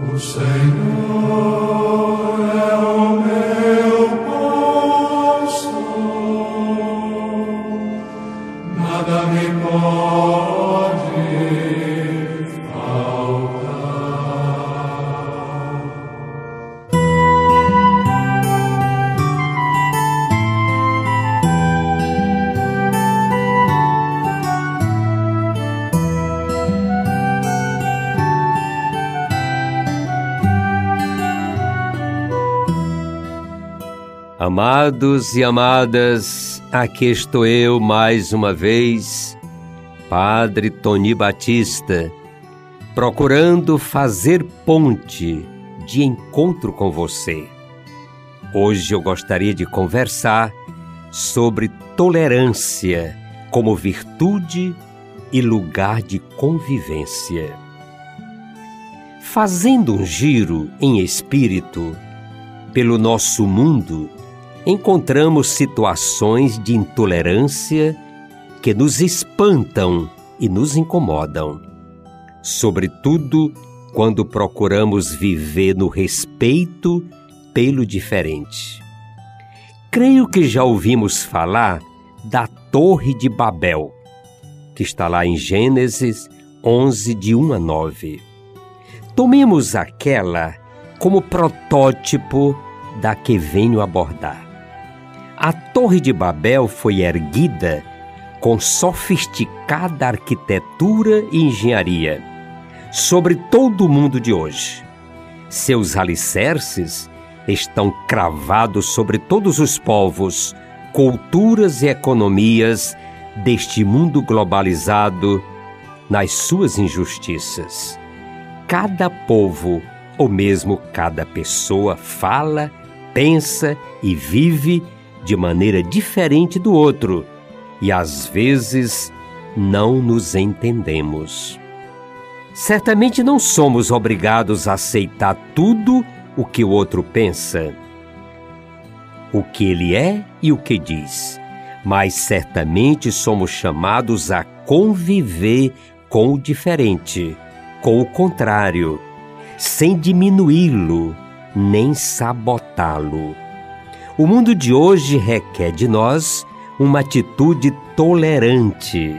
O Senhor é Amados e amadas, aqui estou eu mais uma vez, Padre Tony Batista, procurando fazer ponte de encontro com você. Hoje eu gostaria de conversar sobre tolerância como virtude e lugar de convivência. Fazendo um giro em espírito pelo nosso mundo, encontramos situações de intolerância que nos espantam e nos incomodam. Sobretudo quando procuramos viver no respeito pelo diferente. Creio que já ouvimos falar da Torre de Babel, que está lá em Gênesis 11, de 1 a 9. Tomemos aquela como protótipo da que venho abordar. A Torre de Babel foi erguida com sofisticada arquitetura e engenharia sobre todo o mundo de hoje. Seus alicerces estão cravados sobre todos os povos, culturas e economias deste mundo globalizado nas suas injustiças. Cada povo, ou mesmo cada pessoa, fala, pensa e vive de maneira diferente do outro e às vezes não nos entendemos. Certamente não somos obrigados a aceitar tudo o que o outro pensa, o que ele é e o que diz, mas certamente somos chamados a conviver com o diferente, com o contrário, sem diminuí-lo nem sabotá-lo. O mundo de hoje requer de nós uma atitude tolerante.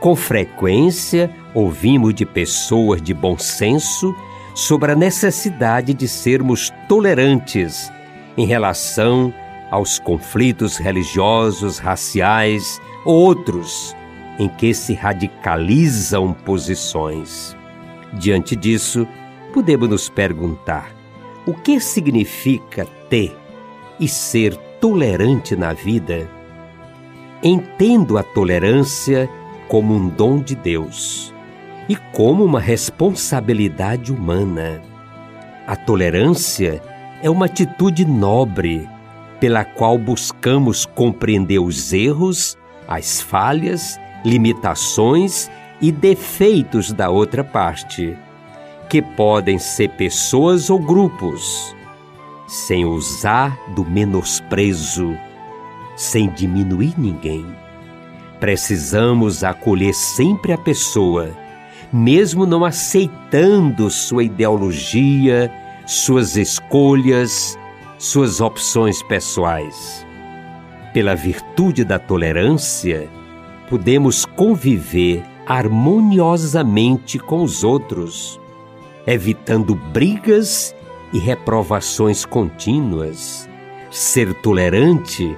Com frequência, ouvimos de pessoas de bom senso sobre a necessidade de sermos tolerantes em relação aos conflitos religiosos, raciais ou outros em que se radicalizam posições. Diante disso, podemos nos perguntar: o que significa ter e ser tolerante na vida? Entendo a tolerância como um dom de Deus e como uma responsabilidade humana. A tolerância é uma atitude nobre pela qual buscamos compreender os erros, as falhas, limitações e defeitos da outra parte, que podem ser pessoas ou grupos, sem usar do menosprezo, sem diminuir ninguém. Precisamos acolher sempre a pessoa, mesmo não aceitando sua ideologia, suas escolhas, suas opções pessoais. Pela virtude da tolerância, podemos conviver harmoniosamente com os outros, evitando brigas e reprovações contínuas. Ser tolerante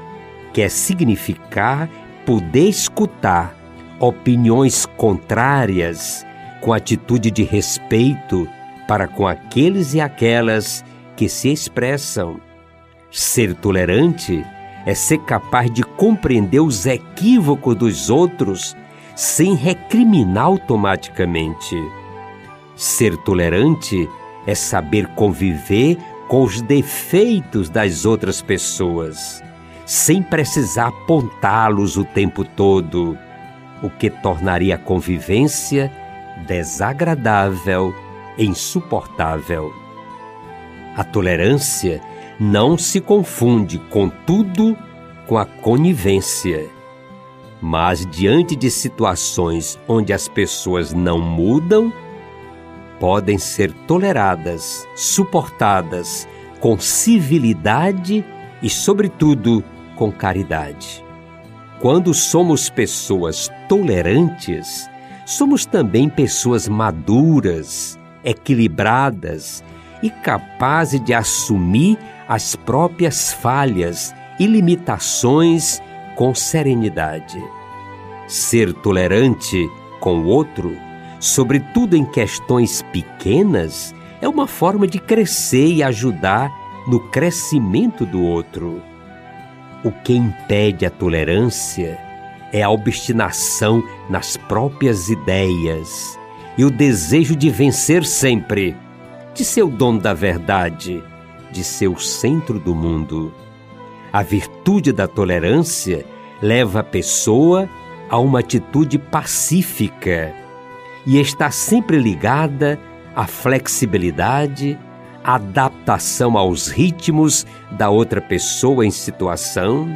quer significar poder escutar opiniões contrárias com atitude de respeito para com aqueles e aquelas que se expressam. Ser tolerante é ser capaz de compreender os equívocos dos outros sem recriminar automaticamente. Ser tolerante é saber conviver com os defeitos das outras pessoas, sem precisar apontá-los o tempo todo, o que tornaria a convivência desagradável e insuportável. A tolerância não se confunde, contudo, com a conivência. Mas diante de situações onde as pessoas não mudam, podem ser toleradas, suportadas com civilidade e, sobretudo, com caridade. Quando somos pessoas tolerantes, somos também pessoas maduras, equilibradas e capazes de assumir as próprias falhas e limitações com serenidade. Ser tolerante com o outro, sobretudo em questões pequenas, é uma forma de crescer e ajudar no crescimento do outro. O que impede a tolerância é a obstinação nas próprias ideias e o desejo de vencer sempre, de ser o dono da verdade, de ser o centro do mundo. A virtude da tolerância leva a pessoa a uma atitude pacífica e está sempre ligada à flexibilidade, à adaptação aos ritmos da outra pessoa em situação,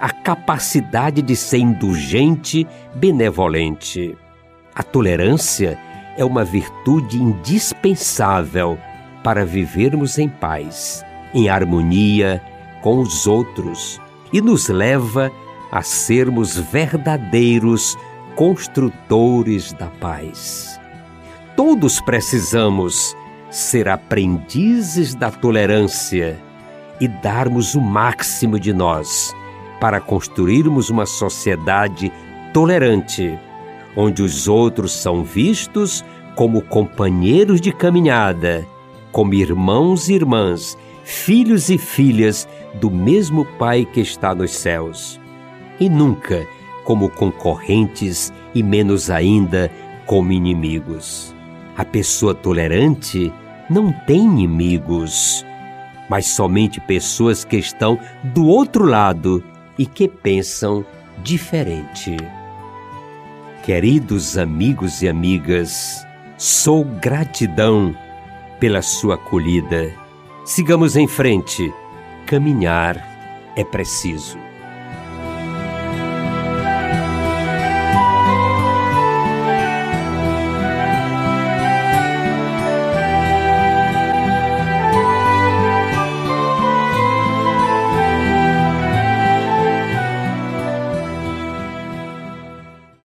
à capacidade de ser indulgente, benevolente. A tolerância é uma virtude indispensável para vivermos em paz, em harmonia com os outros e nos leva a sermos verdadeiros construtores da paz. Todos precisamos ser aprendizes da tolerância e darmos o máximo de nós para construirmos uma sociedade tolerante, onde os outros são vistos como companheiros de caminhada, como irmãos e irmãs, filhos e filhas do mesmo Pai que está nos céus, e nunca como concorrentes e menos ainda como inimigos. A pessoa tolerante não tem inimigos, mas somente pessoas que estão do outro lado e que pensam diferente. Queridos amigos e amigas, sou gratidão pela sua acolhida. Sigamos em frente. Caminhar é preciso.